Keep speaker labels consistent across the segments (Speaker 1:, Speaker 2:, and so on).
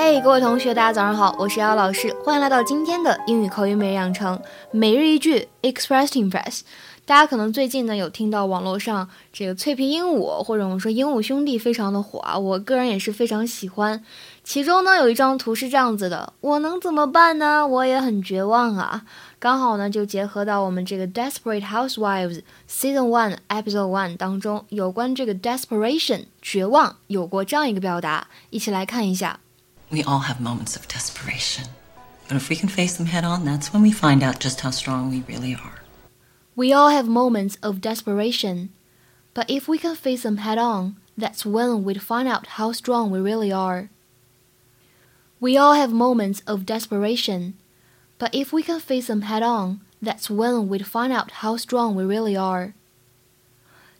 Speaker 1: 嘿，各位同学，大家早上好，我是姚老师，欢迎来到今天的英语口语每日养成每日一句 Express Impress。大家可能最近呢有听到网络上这个脆皮鹦鹉，或者我们说鹦鹉兄弟非常的火啊，我个人也是非常喜欢。其中呢有一张图是这样子的，我能怎么办呢？我也很绝望啊。刚好呢就结合到我们这个 Desperate Housewives Season One Episode One 当中，有关这个 desperation 绝望有过这样一个表达，一起来看一下。
Speaker 2: We all have moments of desperation. But if we can face them head on, that's when we find out just how strong we really are.
Speaker 1: We all have moments of desperation. But if we can face them head on, that's when we'd find out how strong we really are. We all have moments of desperation. But if we can face them head on, that's when we'd find out how strong we really are.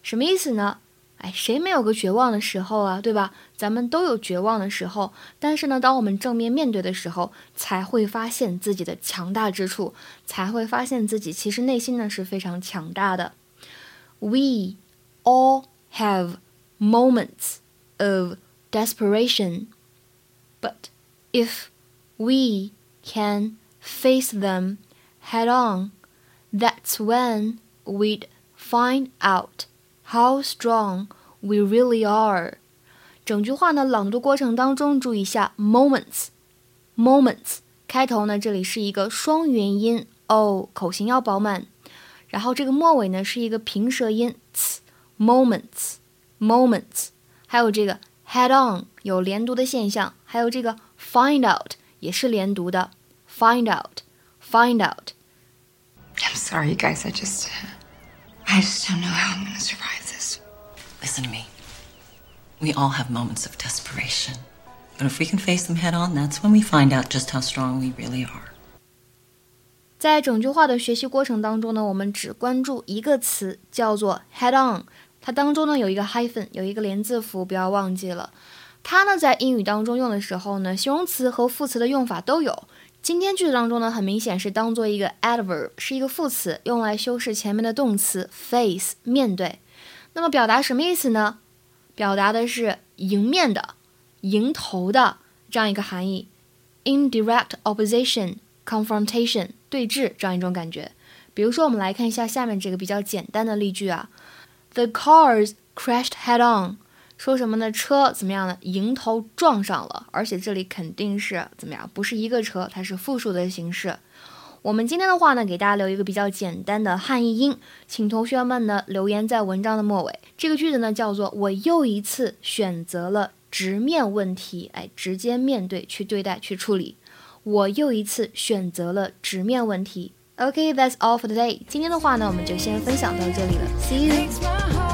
Speaker 1: 什么意思呢？ 哎，谁没有个绝望的时候啊，对吧？咱们都有绝望的时候，但是呢，当我们正面面对的时候，才会发现自己的强大之处，才会发现自己其实内心呢是非常强大的。We all have moments of desperation, but if we can face them head on, that's when we'd find out. How strong we really are。整句话呢，朗读过程当中注意一下 moments，moments 开头呢，这里是一个双元音哦，口型要饱满。然后这个末尾呢是一个平舌音 ts，moments，moments。还有这个 head on 有连读的现象，还有这个 find out 也是连读的 find out，find
Speaker 3: out。I'm sorry, you guys. I just. I just don't know how I'm going to survive this.
Speaker 2: Listen to me. We all have moments of desperation. But if we can face them head on, that's when we find out just how strong we really are.
Speaker 1: 在整句话的学习过程当中呢，我们只关注一个词，叫做 head on。它当中呢有一个 hyphen，有一个连字符，不要忘记了。它呢在英语当中用的时候呢，形容词和副词的用法都有。今天句子当中呢，很明显是当做一个 adverb，是一个副词，用来修饰前面的动词 face 面对。那么表达什么意思呢？表达的是迎面的、迎头的这样一个含义，indirect opposition confrontation 对峙这样一种感觉。比如说，我们来看一下下面这个比较简单的例句啊：The cars crashed head on。说什么呢？车怎么样呢？迎头撞上了，而且这里肯定是怎么样？不是一个车，它是复数的形式。我们今天的话呢，给大家留一个比较简单的汉译英，请同学们呢留言在文章的末尾。这个句子呢叫做“我又一次选择了直面问题”，哎，直接面对去对待去处理。我又一次选择了直面问题。OK，that's all for today。今天的话呢，我们就先分享到这里了。See you。